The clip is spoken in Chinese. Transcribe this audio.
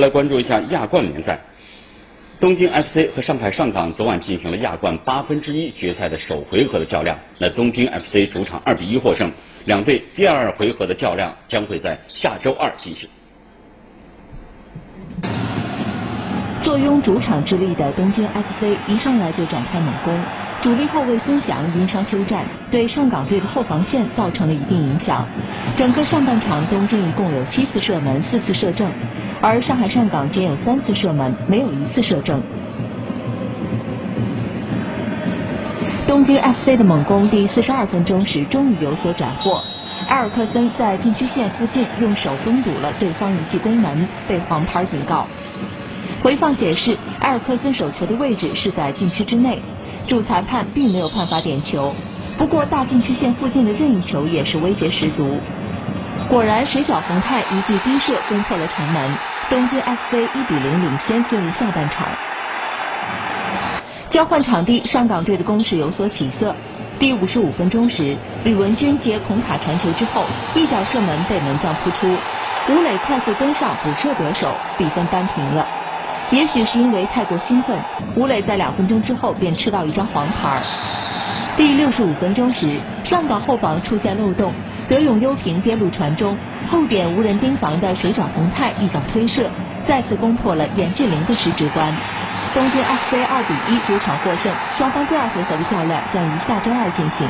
来关注一下亚冠联赛，东京 FC 和上海上港昨晚进行了亚冠八分之一决赛的首回合的较量。那东京 FC 主场二比一获胜，两队第二回合的较量将会在下周二进行。坐拥主场之力的东京 FC 一上来就展开猛攻。主力后卫孙祥因伤休战，对上港队的后防线造成了一定影响。整个上半场，东京一共有七次射门，四次射正，而上海上港仅有三次射门，没有一次射正。东京 FC 的猛攻，第四十二分钟时终于有所斩获。埃尔克森在禁区线附近用手封堵了对方一记攻门，被黄牌警告。回放显示，埃尔克森手球的位置是在禁区之内。主裁判并没有判罚点球，不过大禁区线附近的任意球也是威胁十足。果然，水饺宏泰一记低射攻破了城门，东京 FC 一比零领先进入下半场。交换场地，上港队的攻势有所起色。第五十五分钟时，吕文君接孔卡传球之后，一脚射门被门将扑出，吴磊快速跟上补射得手，比分扳平了。也许是因为太过兴奋，吴磊在两分钟之后便吃到一张黄牌。第六十五分钟时，上港后防出现漏洞，德永优平边路传中，后点无人盯防的水长宏泰一脚推射，再次攻破了严志玲的十指关。东京 FC 二比一主场获胜，双方第二回合的较量将于下周二进行。